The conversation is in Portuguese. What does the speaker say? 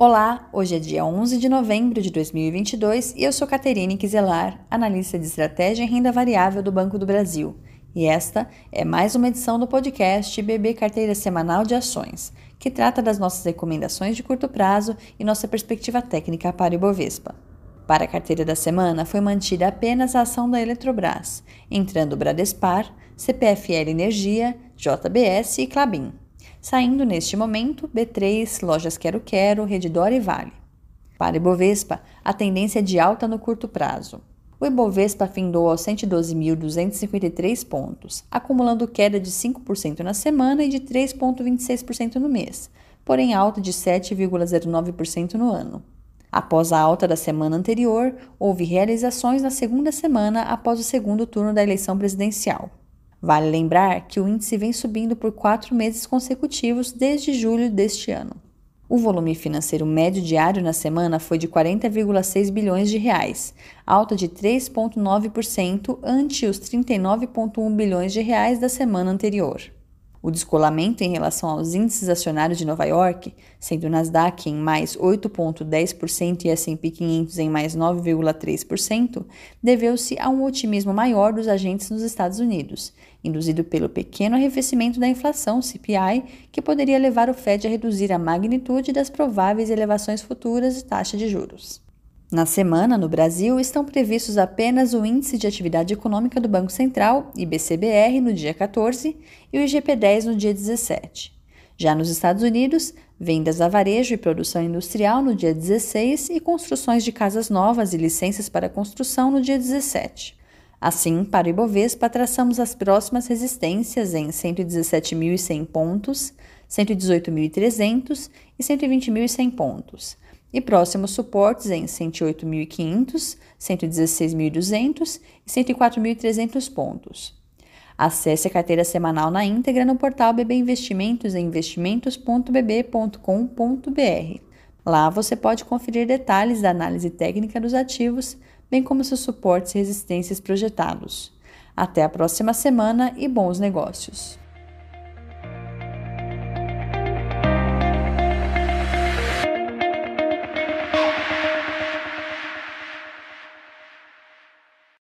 Olá, hoje é dia 11 de novembro de 2022 e eu sou Caterine Quiselar, analista de estratégia em renda variável do Banco do Brasil. E esta é mais uma edição do podcast BB Carteira Semanal de Ações, que trata das nossas recomendações de curto prazo e nossa perspectiva técnica para o Ibovespa. Para a carteira da semana foi mantida apenas a ação da Eletrobras, entrando Bradespar, CPFL Energia, JBS e Clabin saindo neste momento B3, Lojas Quero Quero, Redditor e Vale. Para Ibovespa, a tendência é de alta no curto prazo. O Ibovespa findou aos 112.253 pontos, acumulando queda de 5% na semana e de 3,26% no mês, porém alta de 7,09% no ano. Após a alta da semana anterior, houve realizações na segunda semana após o segundo turno da eleição presidencial. Vale lembrar que o índice vem subindo por quatro meses consecutivos desde julho deste ano. O volume financeiro médio diário na semana foi de 40,6 bilhões de reais, alta de 3,9% ante os 39,1 bilhões de reais da semana anterior. O descolamento em relação aos índices acionários de Nova York, sendo o Nasdaq em mais 8,10% e S&P 500 em mais 9,3%, deveu-se a um otimismo maior dos agentes nos Estados Unidos, induzido pelo pequeno arrefecimento da inflação CPI, que poderia levar o Fed a reduzir a magnitude das prováveis elevações futuras de taxa de juros. Na semana, no Brasil, estão previstos apenas o Índice de Atividade Econômica do Banco Central, IBCBR, no dia 14 e o IGP-10 no dia 17. Já nos Estados Unidos, vendas a varejo e produção industrial no dia 16 e construções de casas novas e licenças para construção no dia 17. Assim, para o Ibovespa, traçamos as próximas resistências em 117.100 pontos, 118.300 e 120.100 pontos e próximos suportes em 108.500, 116.200 e 104.300 pontos. Acesse a carteira semanal na íntegra no portal BB Investimentos em investimentos.bb.com.br. Lá você pode conferir detalhes da análise técnica dos ativos, bem como seus suportes e resistências projetados. Até a próxima semana e bons negócios!